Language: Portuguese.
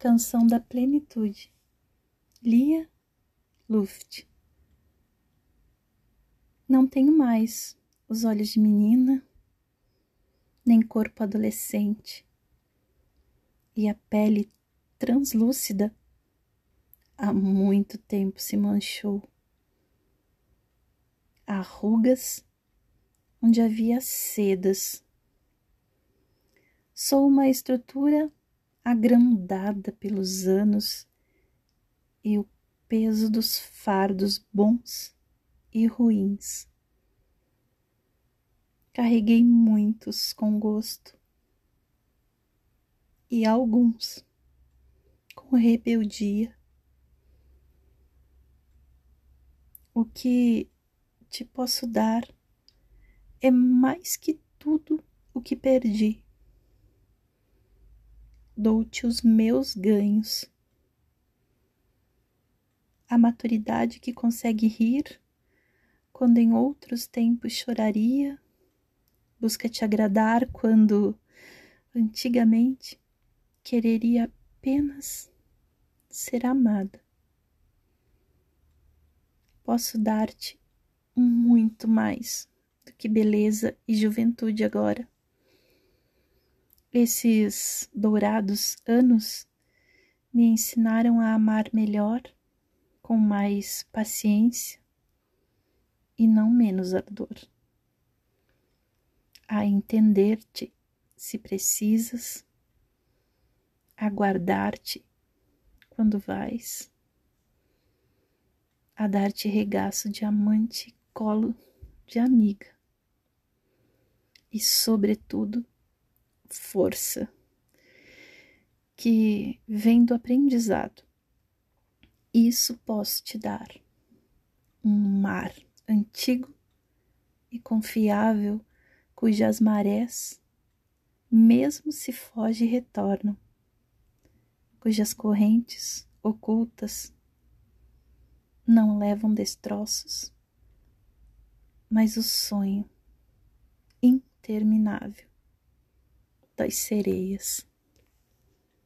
Canção da Plenitude, Lia Luft. Não tenho mais os olhos de menina, nem corpo adolescente, e a pele translúcida há muito tempo se manchou. Há rugas onde havia sedas. Sou uma estrutura agrandada pelos anos e o peso dos fardos bons e ruins. Carreguei muitos com gosto e alguns com rebeldia. O que te posso dar é mais que tudo o que perdi. Dou-te os meus ganhos. A maturidade que consegue rir quando em outros tempos choraria, busca te agradar quando antigamente quereria apenas ser amada. Posso dar-te muito mais do que beleza e juventude agora. Esses dourados anos me ensinaram a amar melhor, com mais paciência e não menos ardor. A entender-te se precisas, a guardar-te quando vais, a dar-te regaço de amante, colo de amiga e, sobretudo, força que vem do aprendizado. Isso posso te dar. Um mar antigo e confiável, cujas marés, mesmo se foge, retornam, cujas correntes ocultas não levam destroços, mas o sonho interminável das sereias.